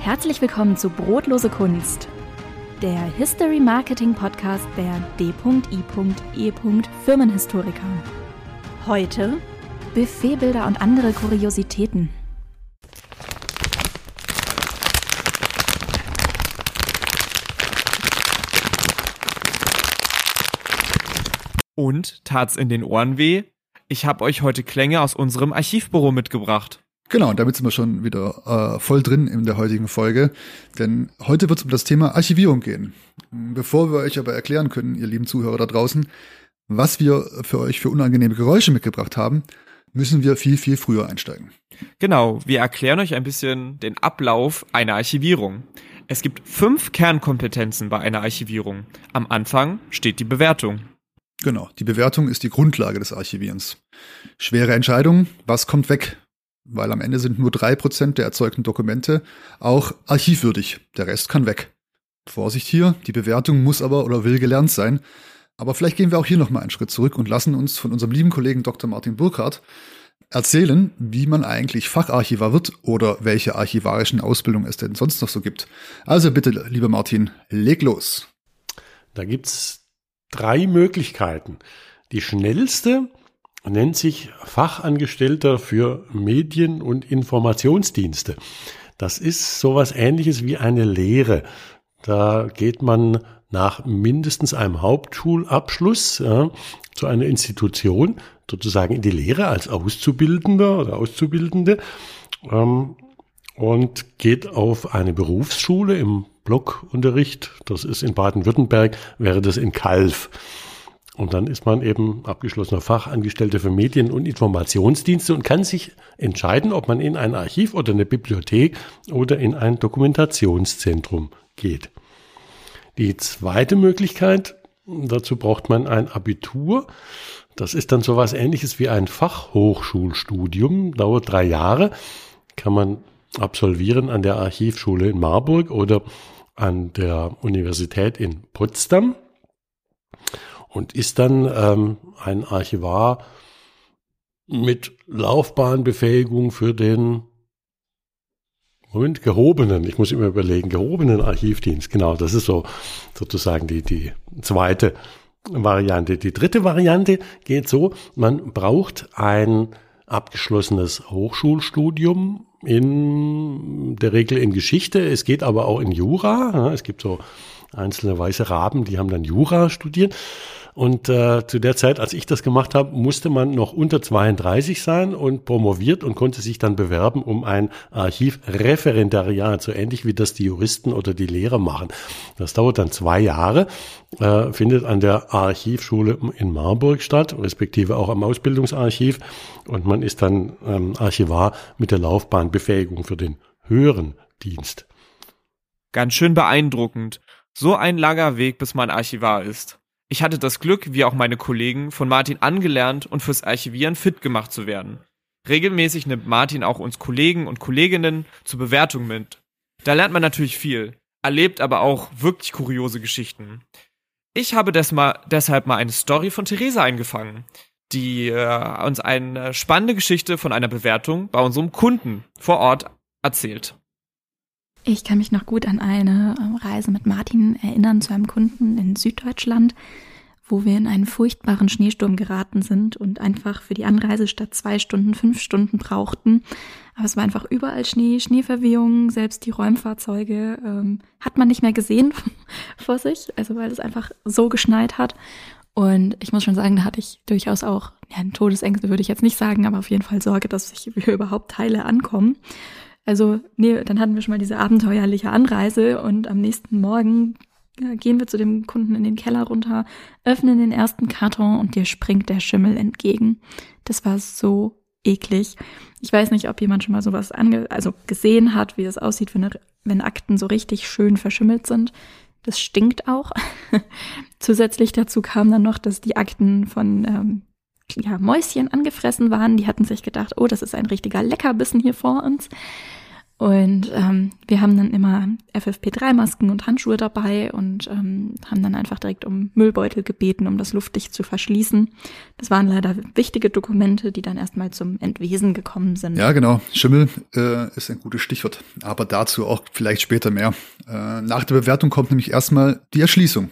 Herzlich willkommen zu Brotlose Kunst, der History Marketing Podcast der D.I.E. Firmenhistoriker. Heute Buffetbilder und andere Kuriositäten. Und tat's in den Ohren weh? Ich habe euch heute Klänge aus unserem Archivbüro mitgebracht. Genau, damit sind wir schon wieder äh, voll drin in der heutigen Folge. Denn heute wird es um das Thema Archivierung gehen. Bevor wir euch aber erklären können, ihr lieben Zuhörer da draußen, was wir für euch für unangenehme Geräusche mitgebracht haben, müssen wir viel, viel früher einsteigen. Genau, wir erklären euch ein bisschen den Ablauf einer Archivierung. Es gibt fünf Kernkompetenzen bei einer Archivierung. Am Anfang steht die Bewertung. Genau, die Bewertung ist die Grundlage des Archivierens. Schwere Entscheidung, was kommt weg? Weil am Ende sind nur drei Prozent der erzeugten Dokumente auch archivwürdig. Der Rest kann weg. Vorsicht hier, die Bewertung muss aber oder will gelernt sein. Aber vielleicht gehen wir auch hier nochmal einen Schritt zurück und lassen uns von unserem lieben Kollegen Dr. Martin Burkhardt erzählen, wie man eigentlich Facharchivar wird oder welche archivarischen Ausbildungen es denn sonst noch so gibt. Also bitte, lieber Martin, leg los. Da gibt's drei Möglichkeiten. Die schnellste nennt sich Fachangestellter für Medien- und Informationsdienste. Das ist sowas ähnliches wie eine Lehre. Da geht man nach mindestens einem Hauptschulabschluss ja, zu einer Institution, sozusagen in die Lehre als Auszubildender oder Auszubildende ähm, und geht auf eine Berufsschule im Blockunterricht. Das ist in Baden-Württemberg, wäre das in Kalf. Und dann ist man eben abgeschlossener Fachangestellter für Medien- und Informationsdienste und kann sich entscheiden, ob man in ein Archiv oder eine Bibliothek oder in ein Dokumentationszentrum geht. Die zweite Möglichkeit, dazu braucht man ein Abitur. Das ist dann sowas ähnliches wie ein Fachhochschulstudium, dauert drei Jahre, kann man absolvieren an der Archivschule in Marburg oder an der Universität in Potsdam und ist dann ähm, ein Archivar mit Laufbahnbefähigung für den Moment, gehobenen, ich muss immer überlegen, gehobenen Archivdienst. Genau, das ist so sozusagen die, die zweite Variante. Die dritte Variante geht so, man braucht ein abgeschlossenes Hochschulstudium in der Regel in Geschichte. Es geht aber auch in Jura. Es gibt so einzelne weiße Raben, die haben dann Jura studiert. Und äh, zu der Zeit, als ich das gemacht habe, musste man noch unter 32 sein und promoviert und konnte sich dann bewerben um ein Archivreferendariat, so ähnlich wie das die Juristen oder die Lehrer machen. Das dauert dann zwei Jahre, äh, findet an der Archivschule in Marburg statt, respektive auch am Ausbildungsarchiv. Und man ist dann ähm, Archivar mit der Laufbahnbefähigung für den höheren Dienst. Ganz schön beeindruckend. So ein langer Weg, bis man Archivar ist. Ich hatte das Glück, wie auch meine Kollegen, von Martin angelernt und fürs Archivieren fit gemacht zu werden. Regelmäßig nimmt Martin auch uns Kollegen und Kolleginnen zur Bewertung mit. Da lernt man natürlich viel, erlebt aber auch wirklich kuriose Geschichten. Ich habe mal, deshalb mal eine Story von Theresa eingefangen, die äh, uns eine spannende Geschichte von einer Bewertung bei unserem Kunden vor Ort erzählt. Ich kann mich noch gut an eine ähm, Reise mit Martin erinnern zu einem Kunden in Süddeutschland, wo wir in einen furchtbaren Schneesturm geraten sind und einfach für die Anreise statt zwei Stunden fünf Stunden brauchten. Aber es war einfach überall Schnee, Schneeverwehungen, selbst die Räumfahrzeuge ähm, hat man nicht mehr gesehen vor sich, also weil es einfach so geschneit hat. Und ich muss schon sagen, da hatte ich durchaus auch, ja, Todesängste würde ich jetzt nicht sagen, aber auf jeden Fall Sorge, dass hier überhaupt Teile ankommen. Also, nee, dann hatten wir schon mal diese abenteuerliche Anreise und am nächsten Morgen ja, gehen wir zu dem Kunden in den Keller runter, öffnen den ersten Karton und dir springt der Schimmel entgegen. Das war so eklig. Ich weiß nicht, ob jemand schon mal sowas ange also gesehen hat, wie das aussieht, wenn, wenn Akten so richtig schön verschimmelt sind. Das stinkt auch. Zusätzlich dazu kam dann noch, dass die Akten von ähm, ja, Mäuschen angefressen waren. Die hatten sich gedacht, oh, das ist ein richtiger Leckerbissen hier vor uns. Und ähm, wir haben dann immer FFP3-Masken und Handschuhe dabei und ähm, haben dann einfach direkt um Müllbeutel gebeten, um das luftdicht zu verschließen. Das waren leider wichtige Dokumente, die dann erstmal zum Entwesen gekommen sind. Ja, genau. Schimmel äh, ist ein gutes Stichwort. Aber dazu auch vielleicht später mehr. Äh, nach der Bewertung kommt nämlich erstmal die Erschließung.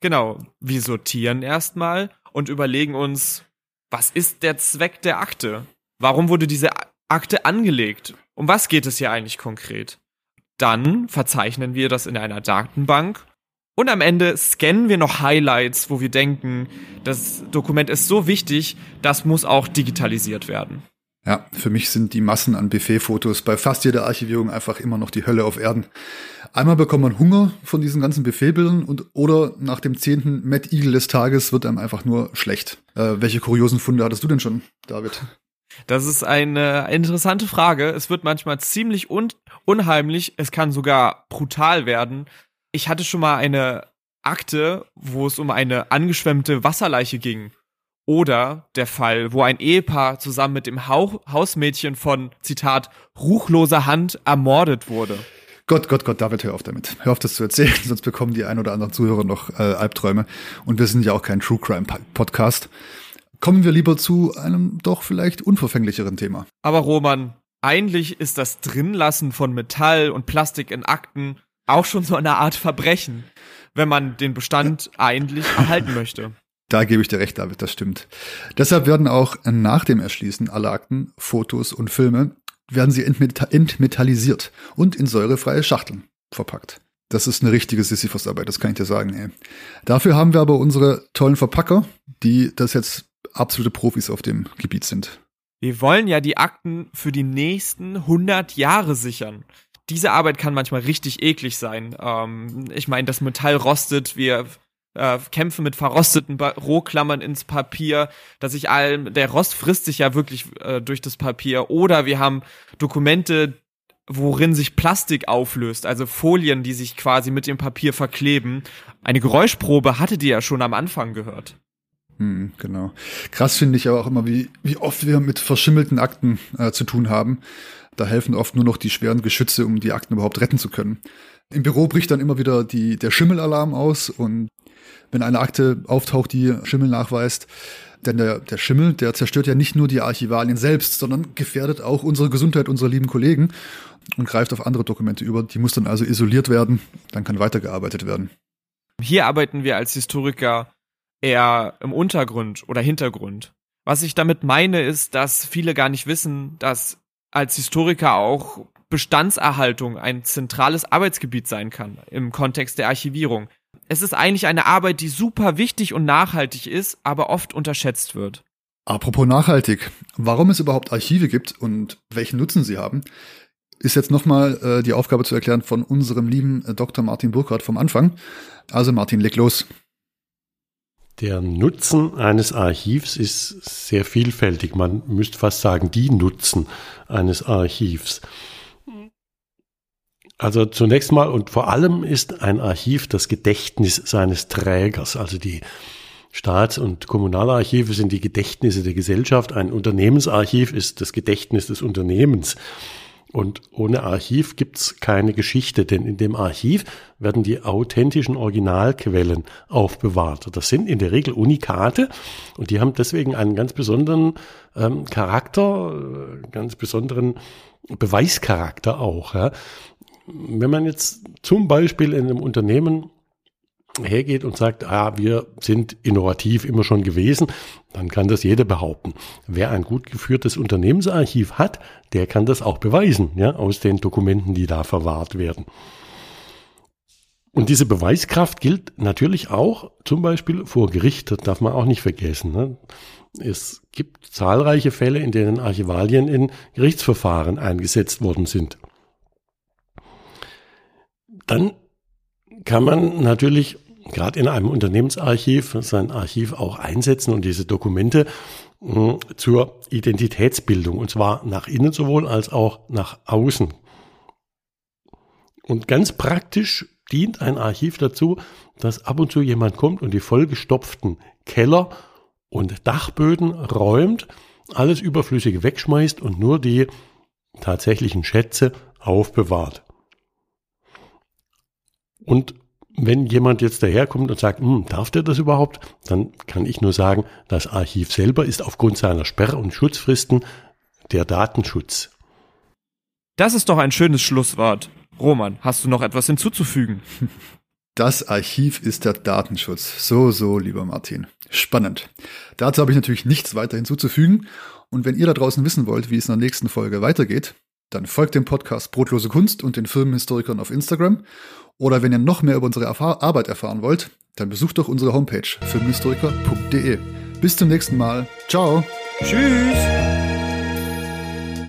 Genau. Wir sortieren erstmal und überlegen uns, was ist der Zweck der Akte? Warum wurde diese Akte angelegt? Um was geht es hier eigentlich konkret? Dann verzeichnen wir das in einer Datenbank und am Ende scannen wir noch Highlights, wo wir denken, das Dokument ist so wichtig, das muss auch digitalisiert werden. Ja, für mich sind die Massen an Buffet-Fotos bei fast jeder Archivierung einfach immer noch die Hölle auf Erden. Einmal bekommt man Hunger von diesen ganzen Buffetbildern und oder nach dem zehnten Mad Eagle des Tages wird einem einfach nur schlecht. Äh, welche kuriosen Funde hattest du denn schon, David? Das ist eine interessante Frage. Es wird manchmal ziemlich un unheimlich. Es kann sogar brutal werden. Ich hatte schon mal eine Akte, wo es um eine angeschwemmte Wasserleiche ging. Oder der Fall, wo ein Ehepaar zusammen mit dem Hauch Hausmädchen von, Zitat, ruchloser Hand ermordet wurde. Gott, Gott, Gott, David, hör auf damit. Hör auf, das zu erzählen, sonst bekommen die ein oder anderen Zuhörer noch äh, Albträume. Und wir sind ja auch kein True Crime Podcast. Kommen wir lieber zu einem doch vielleicht unverfänglicheren Thema. Aber Roman, eigentlich ist das Drinlassen von Metall und Plastik in Akten auch schon so eine Art Verbrechen, wenn man den Bestand eigentlich erhalten möchte. Da gebe ich dir recht, David, das stimmt. Deshalb werden auch nach dem Erschließen aller Akten, Fotos und Filme, werden sie entmetallisiert und in säurefreie Schachteln verpackt. Das ist eine richtige Sisyphus-Arbeit, das kann ich dir sagen. Ey. Dafür haben wir aber unsere tollen Verpacker, die das jetzt absolute Profis auf dem Gebiet sind. Wir wollen ja die Akten für die nächsten 100 Jahre sichern. Diese Arbeit kann manchmal richtig eklig sein. Ähm, ich meine, das Metall rostet, wir äh, kämpfen mit verrosteten ba Rohklammern ins Papier, dass sich allem, der Rost frisst sich ja wirklich äh, durch das Papier. Oder wir haben Dokumente, worin sich Plastik auflöst, also Folien, die sich quasi mit dem Papier verkleben. Eine Geräuschprobe hattet ihr ja schon am Anfang gehört. Hm, genau. Krass finde ich aber auch immer, wie, wie oft wir mit verschimmelten Akten äh, zu tun haben. Da helfen oft nur noch die schweren Geschütze, um die Akten überhaupt retten zu können. Im Büro bricht dann immer wieder die, der Schimmelalarm aus und wenn eine Akte auftaucht, die Schimmel nachweist, denn der, der Schimmel, der zerstört ja nicht nur die Archivalien selbst, sondern gefährdet auch unsere Gesundheit unserer lieben Kollegen und greift auf andere Dokumente über. Die muss dann also isoliert werden, dann kann weitergearbeitet werden. Hier arbeiten wir als Historiker eher im Untergrund oder Hintergrund. Was ich damit meine, ist, dass viele gar nicht wissen, dass als Historiker auch Bestandserhaltung ein zentrales Arbeitsgebiet sein kann im Kontext der Archivierung. Es ist eigentlich eine Arbeit, die super wichtig und nachhaltig ist, aber oft unterschätzt wird. Apropos nachhaltig, warum es überhaupt Archive gibt und welchen Nutzen sie haben, ist jetzt nochmal äh, die Aufgabe zu erklären von unserem lieben äh, Dr. Martin Burkhardt vom Anfang. Also Martin, leg los. Der Nutzen eines Archivs ist sehr vielfältig. Man müsste fast sagen, die Nutzen eines Archivs. Also zunächst mal und vor allem ist ein Archiv das Gedächtnis seines Trägers. Also die Staats- und Kommunalarchive sind die Gedächtnisse der Gesellschaft. Ein Unternehmensarchiv ist das Gedächtnis des Unternehmens. Und ohne Archiv gibt's keine Geschichte, denn in dem Archiv werden die authentischen Originalquellen aufbewahrt. Das sind in der Regel Unikate und die haben deswegen einen ganz besonderen ähm, Charakter, äh, ganz besonderen Beweischarakter auch. Ja. Wenn man jetzt zum Beispiel in einem Unternehmen hergeht und sagt, ah, wir sind innovativ immer schon gewesen, dann kann das jeder behaupten. Wer ein gut geführtes Unternehmensarchiv hat, der kann das auch beweisen, ja, aus den Dokumenten, die da verwahrt werden. Und diese Beweiskraft gilt natürlich auch zum Beispiel vor Gericht, das darf man auch nicht vergessen. Ne? Es gibt zahlreiche Fälle, in denen Archivalien in Gerichtsverfahren eingesetzt worden sind. Dann kann man natürlich gerade in einem Unternehmensarchiv sein Archiv auch einsetzen und diese Dokumente mh, zur Identitätsbildung, und zwar nach innen sowohl als auch nach außen. Und ganz praktisch dient ein Archiv dazu, dass ab und zu jemand kommt und die vollgestopften Keller und Dachböden räumt, alles Überflüssige wegschmeißt und nur die tatsächlichen Schätze aufbewahrt. Und wenn jemand jetzt daherkommt und sagt, hm, darf der das überhaupt, dann kann ich nur sagen, das Archiv selber ist aufgrund seiner Sperr- und Schutzfristen der Datenschutz. Das ist doch ein schönes Schlusswort. Roman, hast du noch etwas hinzuzufügen? Das Archiv ist der Datenschutz. So, so, lieber Martin. Spannend. Dazu habe ich natürlich nichts weiter hinzuzufügen. Und wenn ihr da draußen wissen wollt, wie es in der nächsten Folge weitergeht, dann folgt dem Podcast Brotlose Kunst und den Filmhistorikern auf Instagram. Oder wenn ihr noch mehr über unsere Erfahr Arbeit erfahren wollt, dann besucht doch unsere Homepage filmhistoriker.de. Bis zum nächsten Mal. Ciao. Tschüss.